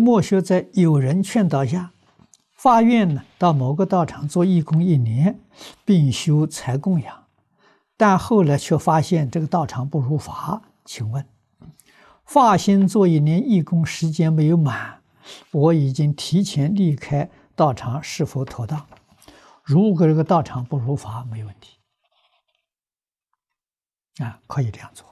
莫修在有人劝导下，发愿呢到某个道场做义工一年，并修财供养，但后来却发现这个道场不如法。请问，发心做一年义工时间没有满，我已经提前离开道场，是否妥当？如果这个道场不如法，没问题，啊，可以这样做。